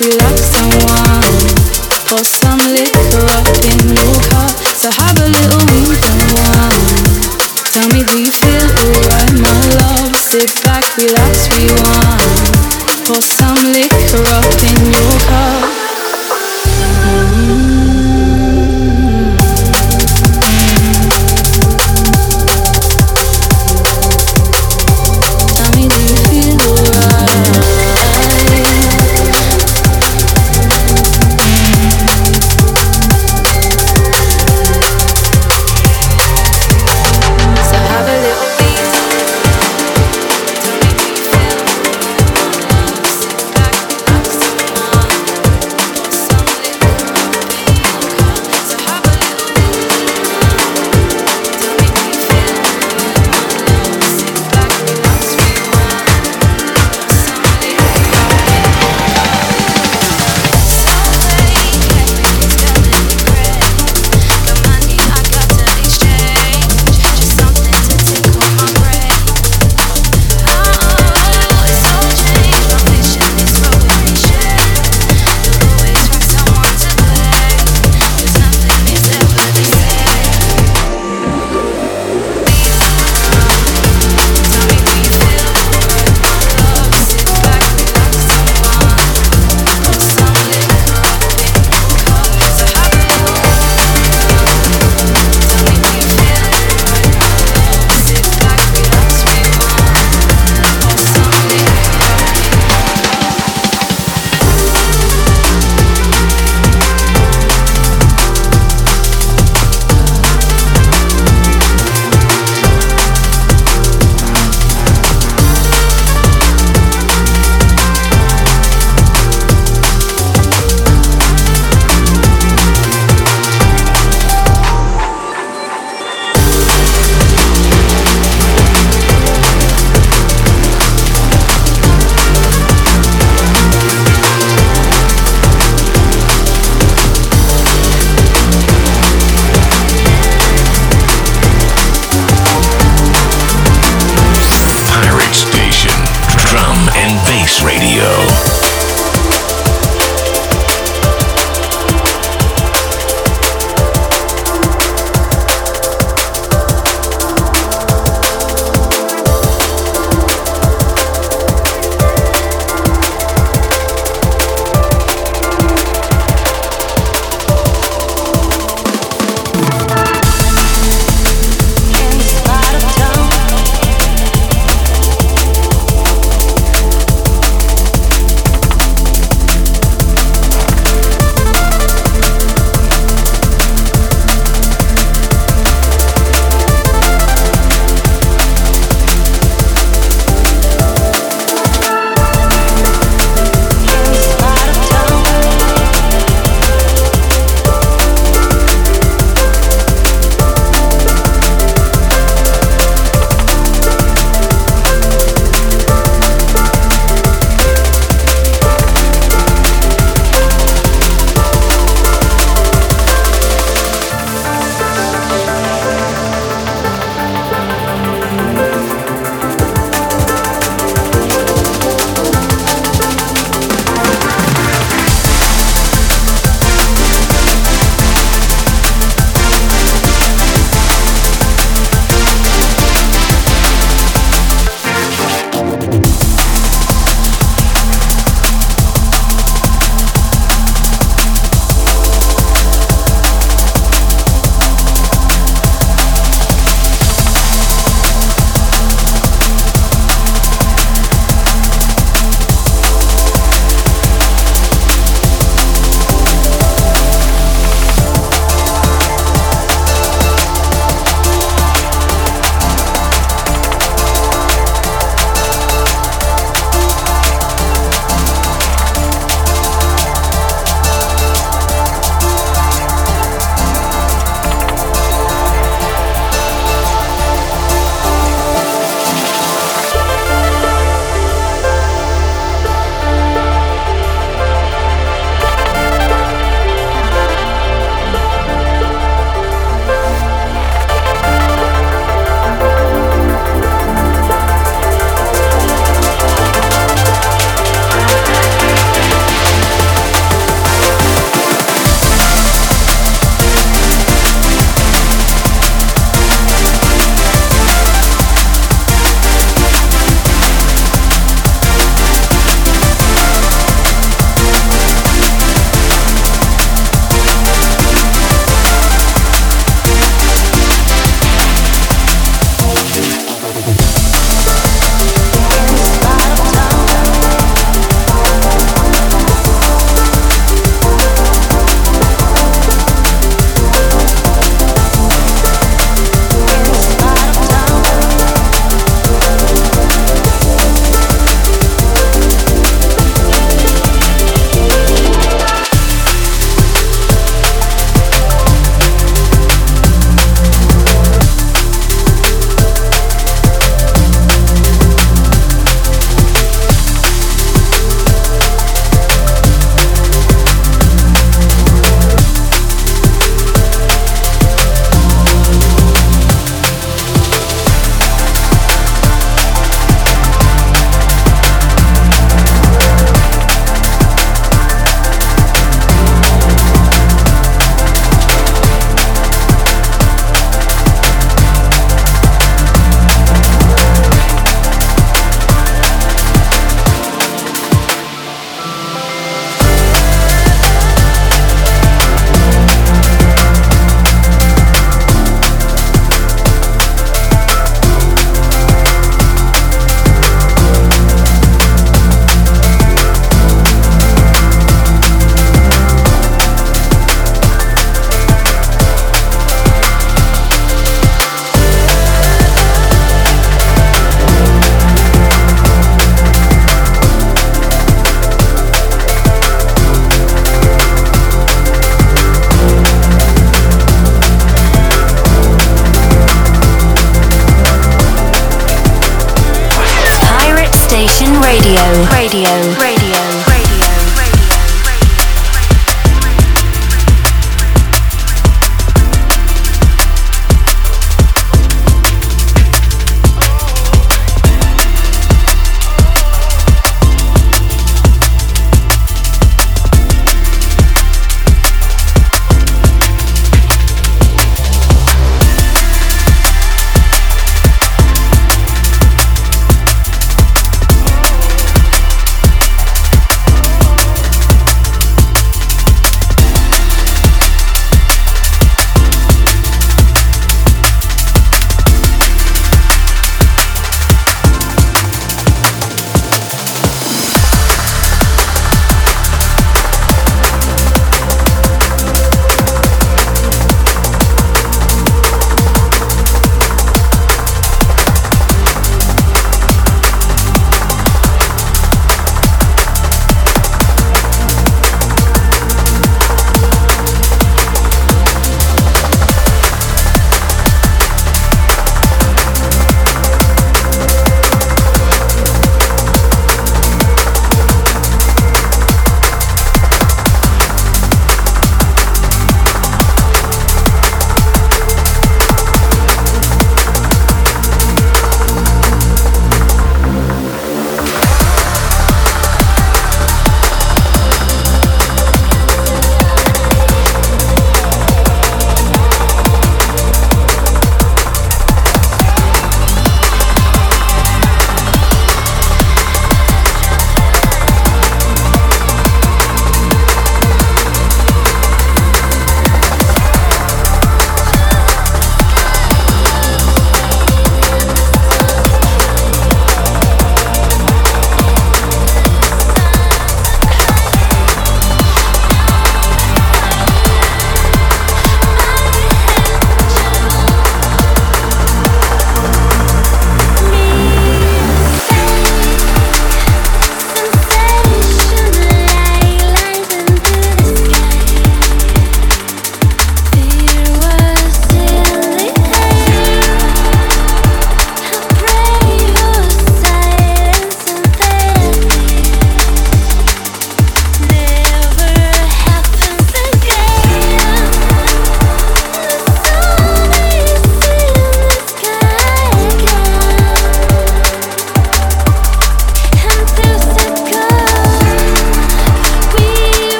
relax.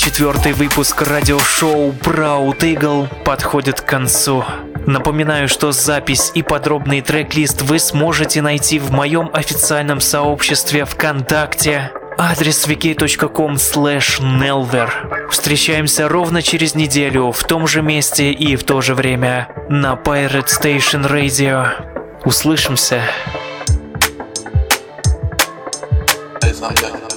434 выпуск радиошоу Proud Eagle подходит к концу. Напоминаю, что запись и подробный трек-лист вы сможете найти в моем официальном сообществе ВКонтакте. Адрес wiki.com slash nelver. Встречаемся ровно через неделю в том же месте и в то же время на Pirate Station Radio. Услышимся. Proud Eagle.